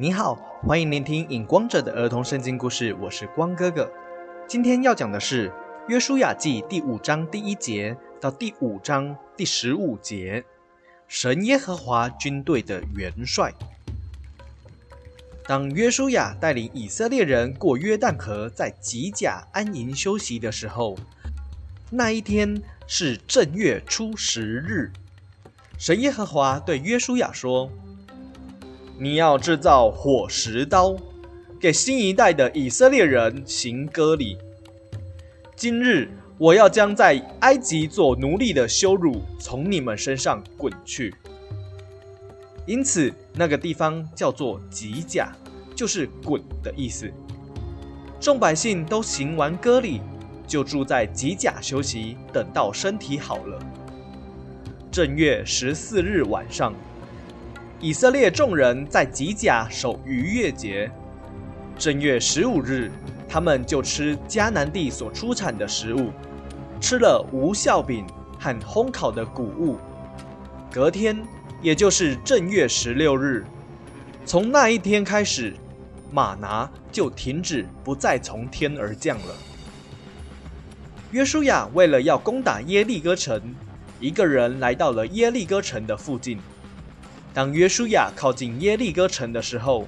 你好，欢迎聆听影光者的儿童圣经故事，我是光哥哥。今天要讲的是《约书亚记》第五章第一节到第五章第十五节，神耶和华军队的元帅。当约书亚带领以色列人过约旦河，在吉甲安营休息的时候，那一天是正月初十日。神耶和华对约书亚说。你要制造火石刀，给新一代的以色列人行割礼。今日我要将在埃及做奴隶的羞辱从你们身上滚去。因此，那个地方叫做吉甲，就是滚的意思。众百姓都行完割礼，就住在吉甲休息，等到身体好了。正月十四日晚上。以色列众人在吉甲守逾越节，正月十五日，他们就吃迦南地所出产的食物，吃了无酵饼和烘烤的谷物。隔天，也就是正月十六日，从那一天开始，马拿就停止不再从天而降了。约书亚为了要攻打耶利哥城，一个人来到了耶利哥城的附近。当约书亚靠近耶利哥城的时候，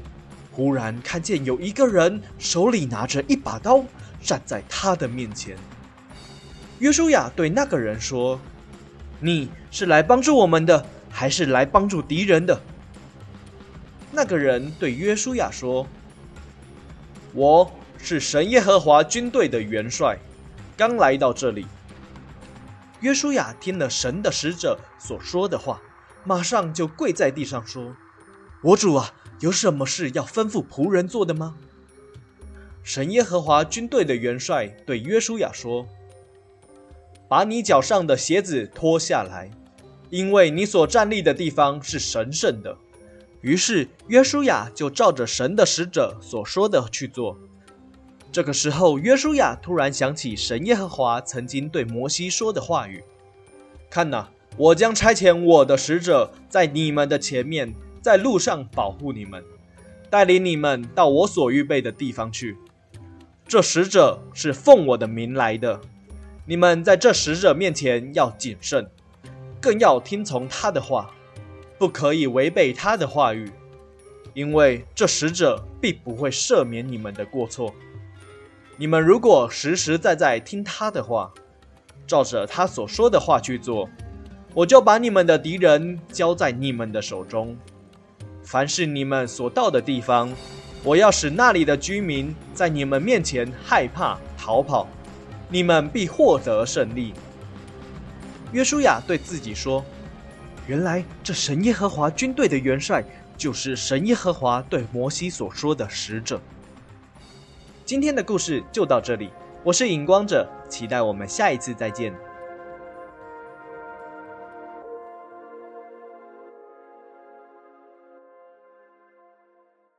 忽然看见有一个人手里拿着一把刀站在他的面前。约书亚对那个人说：“你是来帮助我们的，还是来帮助敌人的？”那个人对约书亚说：“我是神耶和华军队的元帅，刚来到这里。”约书亚听了神的使者所说的话。马上就跪在地上说：“我主啊，有什么事要吩咐仆人做的吗？”神耶和华军队的元帅对约书亚说：“把你脚上的鞋子脱下来，因为你所站立的地方是神圣的。”于是约书亚就照着神的使者所说的去做。这个时候，约书亚突然想起神耶和华曾经对摩西说的话语：“看哪！”我将差遣我的使者在你们的前面，在路上保护你们，带领你们到我所预备的地方去。这使者是奉我的名来的，你们在这使者面前要谨慎，更要听从他的话，不可以违背他的话语，因为这使者必不会赦免你们的过错。你们如果实实在在听他的话，照着他所说的话去做。我就把你们的敌人交在你们的手中，凡是你们所到的地方，我要使那里的居民在你们面前害怕逃跑，你们必获得胜利。约书亚对自己说：“原来这神耶和华军队的元帅，就是神耶和华对摩西所说的使者。”今天的故事就到这里，我是影光者，期待我们下一次再见。